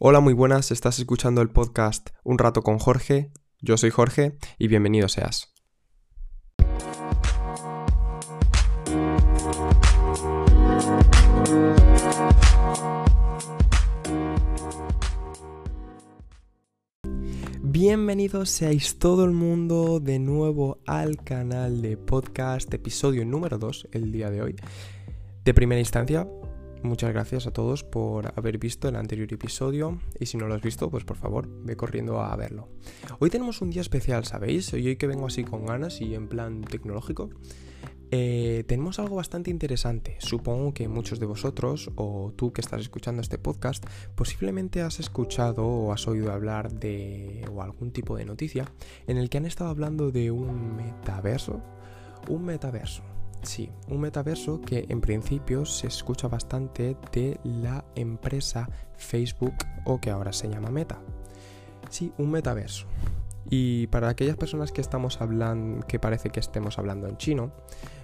Hola, muy buenas, estás escuchando el podcast Un rato con Jorge. Yo soy Jorge y bienvenido seas. Bienvenidos seáis todo el mundo de nuevo al canal de podcast, episodio número 2 el día de hoy. De primera instancia, Muchas gracias a todos por haber visto el anterior episodio y si no lo has visto, pues por favor, ve corriendo a verlo. Hoy tenemos un día especial, ¿sabéis? Hoy que vengo así con ganas y en plan tecnológico, eh, tenemos algo bastante interesante. Supongo que muchos de vosotros, o tú que estás escuchando este podcast, posiblemente has escuchado o has oído hablar de o algún tipo de noticia en el que han estado hablando de un metaverso. Un metaverso. Sí, un metaverso que en principio se escucha bastante de la empresa Facebook o que ahora se llama Meta. Sí, un metaverso. Y para aquellas personas que estamos hablando, que parece que estemos hablando en chino,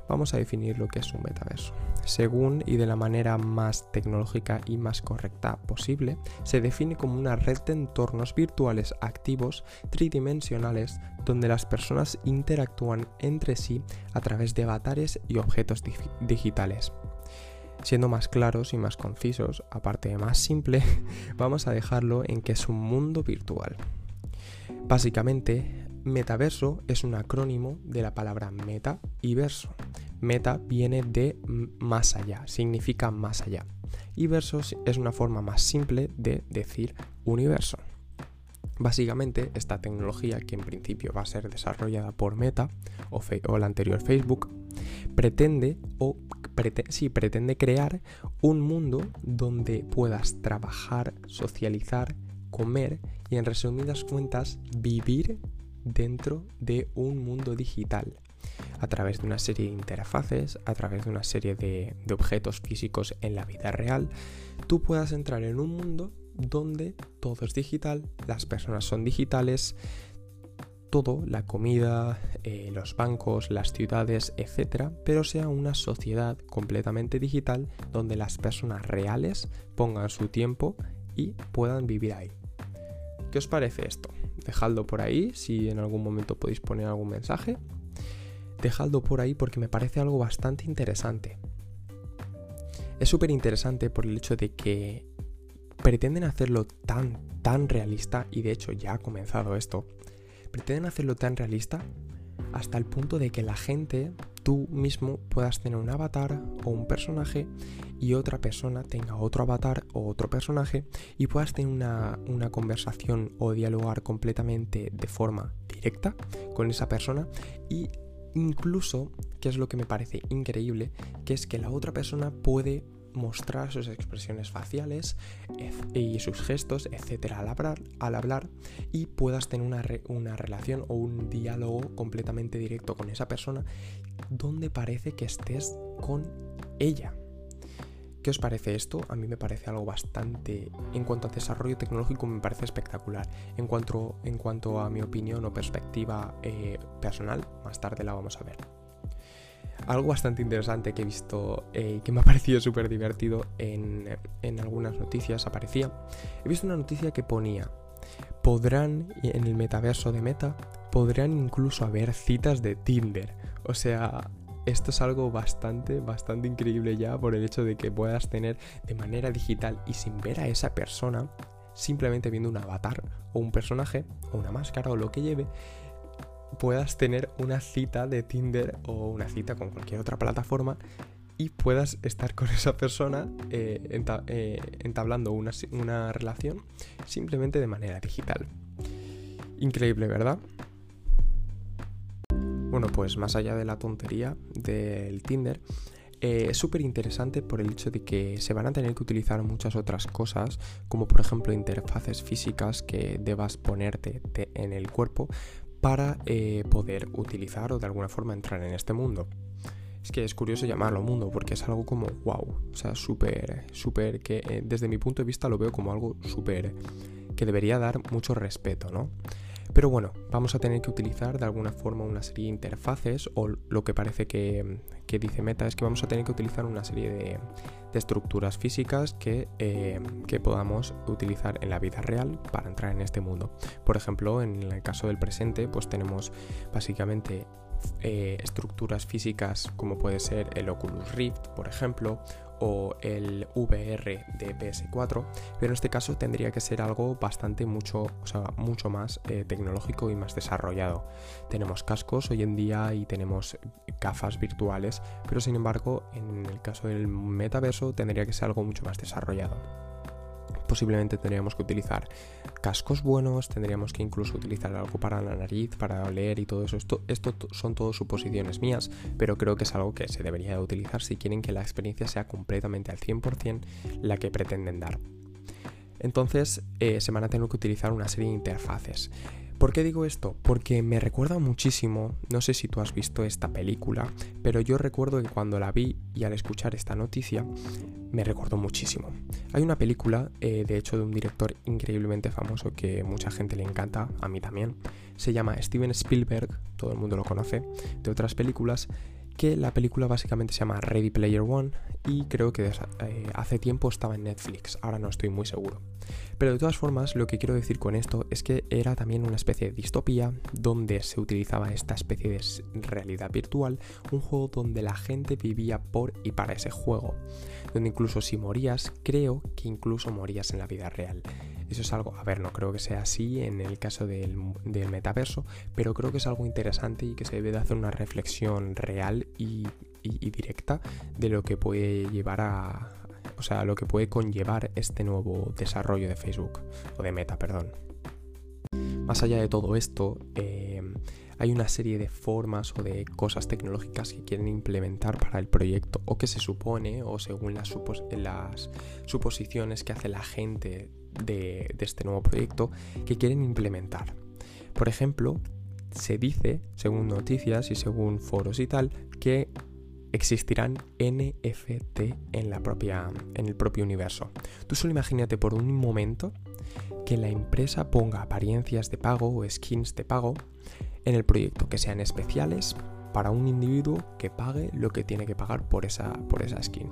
vamos a definir lo que es un metaverso. Según y de la manera más tecnológica y más correcta posible, se define como una red de entornos virtuales activos tridimensionales donde las personas interactúan entre sí a través de avatares y objetos digitales. Siendo más claros y más concisos, aparte de más simple, vamos a dejarlo en que es un mundo virtual. Básicamente, Metaverso es un acrónimo de la palabra meta y verso. Meta viene de más allá, significa más allá. Y verso es una forma más simple de decir universo. Básicamente, esta tecnología, que en principio va a ser desarrollada por Meta o, o la anterior Facebook, pretende o pretende crear un mundo donde puedas trabajar, socializar, comer y en resumidas cuentas vivir dentro de un mundo digital a través de una serie de interfaces, a través de una serie de, objetos físicos en la vida real, tú puedas entrar en un mundo donde todo es digital, las personas son digitales, todo, la comida, eh, los bancos, las ciudades, etcétera, pero sea una sociedad completamente digital donde las personas reales pongan su tiempo y puedan vivir ahí. ¿Qué os parece esto? Dejadlo por ahí, si en algún momento podéis poner algún mensaje. Dejadlo por ahí porque me parece algo bastante interesante. Es súper interesante por el hecho de que pretenden hacerlo tan, tan realista, y de hecho ya ha comenzado esto, pretenden hacerlo tan realista hasta el punto de que la gente, tú mismo, puedas tener un avatar o un personaje y otra persona tenga otro avatar o otro personaje y puedas tener una, una conversación o dialogar completamente de forma directa con esa persona y incluso, que es lo que me parece increíble, que es que la otra persona puede mostrar sus expresiones faciales y sus gestos, etcétera, al hablar, al hablar y puedas tener una, una relación o un diálogo completamente directo con esa persona donde parece que estés con ella. ¿Qué os parece esto? A mí me parece algo bastante, en cuanto a desarrollo tecnológico, me parece espectacular. En cuanto, en cuanto a mi opinión o perspectiva eh, personal, más tarde la vamos a ver. Algo bastante interesante que he visto y eh, que me ha parecido súper divertido en, en algunas noticias aparecía. He visto una noticia que ponía, podrán, en el metaverso de Meta, podrán incluso haber citas de Tinder. O sea, esto es algo bastante, bastante increíble ya por el hecho de que puedas tener de manera digital y sin ver a esa persona, simplemente viendo un avatar o un personaje o una máscara o lo que lleve, puedas tener una cita de Tinder o una cita con cualquier otra plataforma y puedas estar con esa persona eh, eh, entablando una, una relación simplemente de manera digital. Increíble, ¿verdad? Bueno, pues más allá de la tontería del Tinder, eh, es súper interesante por el hecho de que se van a tener que utilizar muchas otras cosas, como por ejemplo interfaces físicas que debas ponerte en el cuerpo para poder utilizar o de alguna forma entrar en este mundo. Es que es curioso llamarlo mundo porque es algo como wow, o sea, súper, súper que eh, desde mi punto de vista lo veo como algo súper que debería dar mucho respeto, ¿no? Pero bueno, vamos a tener que utilizar de alguna forma una serie de interfaces o lo que parece que, dice Meta es que vamos a tener que utilizar una serie de, estructuras físicas que, eh, que, podamos utilizar en la vida real para entrar en este mundo. Por ejemplo, en el caso del presente, pues tenemos básicamente eh, estructuras físicas como puede ser el Oculus Rift, por ejemplo, o el VR de PS4, pero en este caso tendría que ser algo bastante mucho, o sea, mucho más eh, tecnológico y más desarrollado. Tenemos cascos hoy en día y tenemos gafas virtuales, pero sin embargo, en el caso del metaverso tendría que ser algo mucho más desarrollado posiblemente tendríamos que utilizar cascos buenos, tendríamos que incluso utilizar algo para la nariz, para oler y todo eso. Esto, esto son todo suposiciones mías, pero creo que es algo que se debería de utilizar si quieren que la experiencia sea completamente al 100% la que pretenden dar. Entonces eh, se van a tener que utilizar una serie de interfaces. ¿Por qué digo esto? Porque me recuerda muchísimo, no sé si tú has visto esta película, pero yo recuerdo que cuando la vi y al escuchar esta noticia, me recordó muchísimo. Hay una película, eh, de hecho, de un director increíblemente famoso que mucha gente le encanta, a mí también. Se llama Steven Spielberg, todo el mundo lo conoce, de otras películas, que la película básicamente se llama Ready Player One y creo que eh, hace tiempo estaba en Netflix, ahora no estoy muy seguro. Pero de todas formas, lo que quiero decir con esto es que era también una especie de distopía donde se utilizaba esta especie de realidad virtual, un juego donde la gente vivía por y para ese juego, donde incluso si morías, creo que incluso morías en la vida real. Eso es algo, a ver, no creo que sea así en el caso del, metaverso, pero creo que es algo interesante y que se debe de hacer una reflexión real y, directa de lo que puede llevar a, o sea, lo que puede conllevar este nuevo desarrollo de Facebook, o de Meta, perdón. Más allá de todo esto, eh, hay una serie de formas o de cosas tecnológicas que quieren implementar para el proyecto o que se supone, o según las, las suposiciones que hace la gente de, este nuevo proyecto que quieren implementar. Por ejemplo, se dice, según noticias y según foros y tal, que existirán NFT en, la propia, en el propio universo. Tú solo imagínate por un momento que la empresa ponga apariencias de pago o skins de pago en el proyecto, que sean especiales para un individuo que pague lo que tiene que pagar por esa, por esa skin.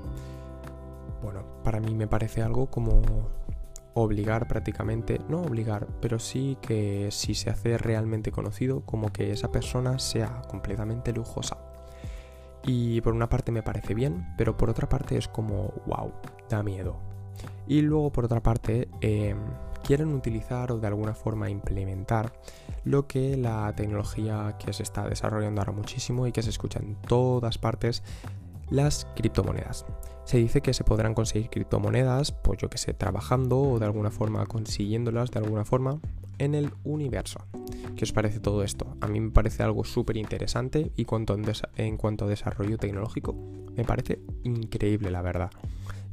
Bueno, para mí me parece algo como obligar prácticamente, no obligar, pero sí que si se hace realmente conocido, como que esa persona sea completamente lujosa. Y por una parte me parece bien, pero por otra parte es como, wow, da miedo. Y luego por otra parte, em, quieren utilizar o de alguna forma implementar lo que la tecnología que se está desarrollando ahora muchísimo y que se escucha en todas partes, las criptomonedas. Se dice que se podrán conseguir criptomonedas, pues yo que sé, trabajando o de alguna forma consiguiéndolas de alguna forma en el universo. ¿Qué os parece todo esto? A mí me parece algo súper interesante y en cuanto a desarrollo tecnológico, me parece increíble la verdad.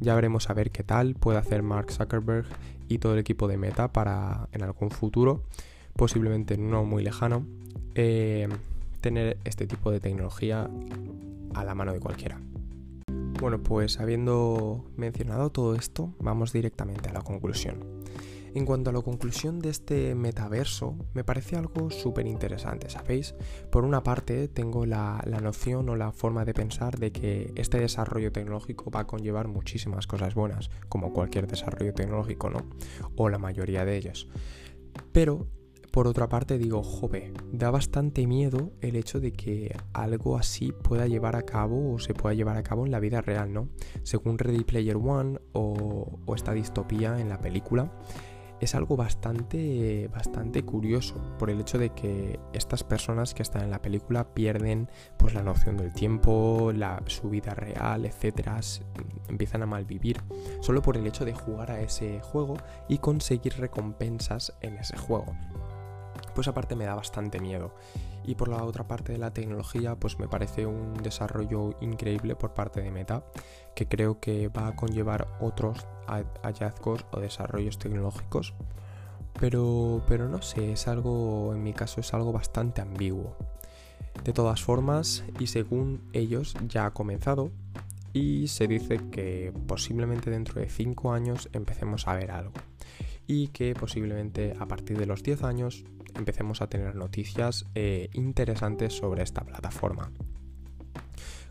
Ya veremos a ver qué tal puede hacer Mark Zuckerberg y todo el equipo de Meta para en algún futuro, posiblemente no muy lejano, eh, tener este tipo de tecnología a la mano de cualquiera. Bueno, pues habiendo mencionado todo esto, vamos directamente a la conclusión. En cuanto a la conclusión de este metaverso, me parece algo súper interesante, ¿sabéis? Por una parte, tengo la, noción o la forma de pensar de que este desarrollo tecnológico va a conllevar muchísimas cosas buenas, como cualquier desarrollo tecnológico, ¿no? O la mayoría de ellos. Pero por otra parte digo, jove, da bastante miedo el hecho de que algo así pueda llevar a cabo o se pueda llevar a cabo en la vida real, ¿no? Según Ready Player One o, esta distopía en la película, es algo bastante, bastante curioso por el hecho de que estas personas que están en la película pierden pues la noción del tiempo, la, su vida real, etcétera, empiezan a malvivir solo por el hecho de jugar a ese juego y conseguir recompensas en ese juego pues aparte me da bastante miedo. Y por la otra parte de la tecnología, pues me parece un desarrollo increíble por parte de Meta, que creo que va a conllevar otros hallazgos o desarrollos tecnológicos. Pero, pero no sé, es algo, en mi caso es algo bastante ambiguo. De todas formas, y según ellos, ya ha comenzado y se dice que posiblemente dentro de 5 años empecemos a ver algo y que posiblemente a partir de los 10 años empecemos a tener noticias eh, interesantes sobre esta plataforma.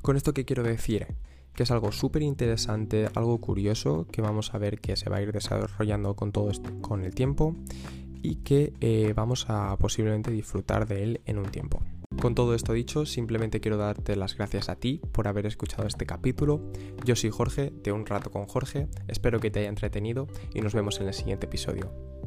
Con esto que quiero decir, que es algo súper interesante, algo curioso, que vamos a ver que se va a ir desarrollando con todo esto, con el tiempo y que eh, vamos a posiblemente disfrutar de él en un tiempo. Con todo esto dicho, simplemente quiero darte las gracias a ti por haber escuchado este capítulo. Yo soy Jorge, de Un Rato con Jorge, espero que te haya entretenido y nos vemos en el siguiente episodio.